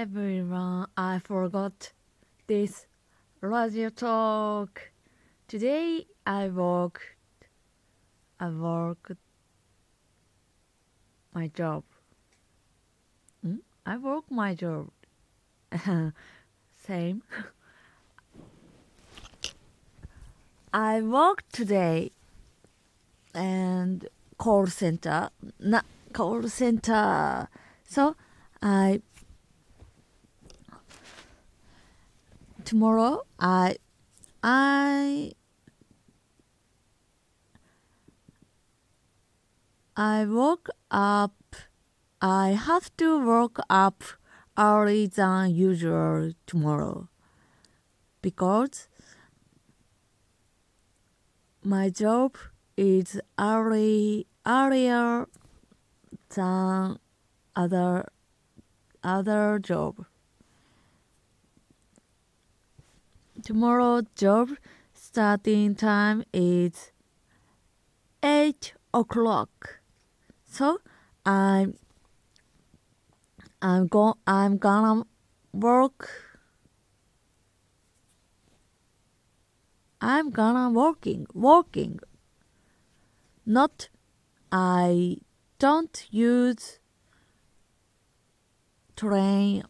everyone. I forgot this radio talk. Today I work. I work my job. Hmm? I work my job. Same. I work today and call center, not call center. So I tomorrow I I I woke up I have to wake up early than usual tomorrow because my job is early earlier than other other job. Tomorrow job starting time is eight o'clock. So I'm I'm go I'm gonna work. I'm gonna working working. Not I don't use train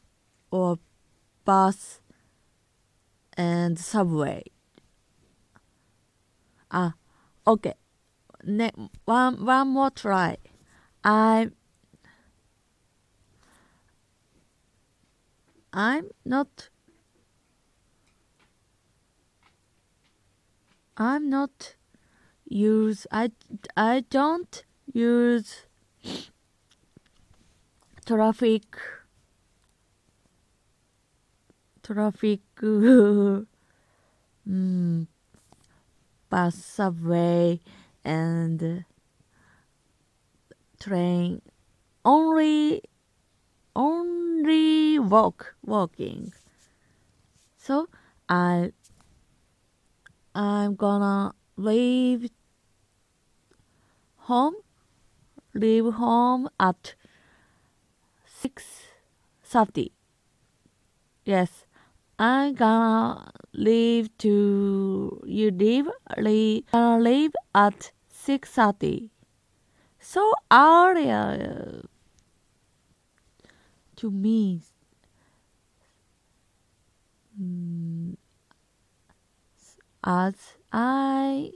or bus and subway. Ah, okay. Ne- one one more try. I I'm not I'm not use I I don't use traffic traffic. Mm, bus subway and train. Only only walk walking. So i i'm gonna leave home leave home at 6.30 yes i'm gonna leave to you leave leave gonna leave at 6.30 so earlier to me mm, as i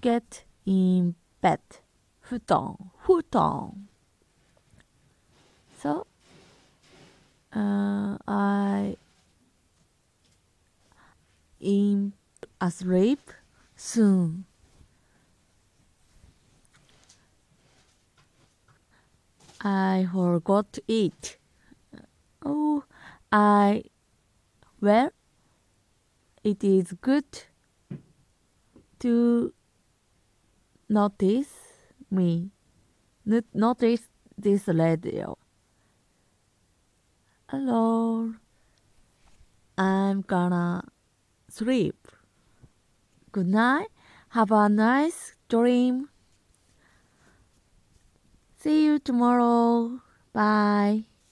get in bed 布団布団 so uh, I am asleep soon. I forgot to eat. Oh, I well, it is good to notice me, Not- notice this radio. Hello, I'm gonna sleep. Good night. Have a nice dream. See you tomorrow. Bye.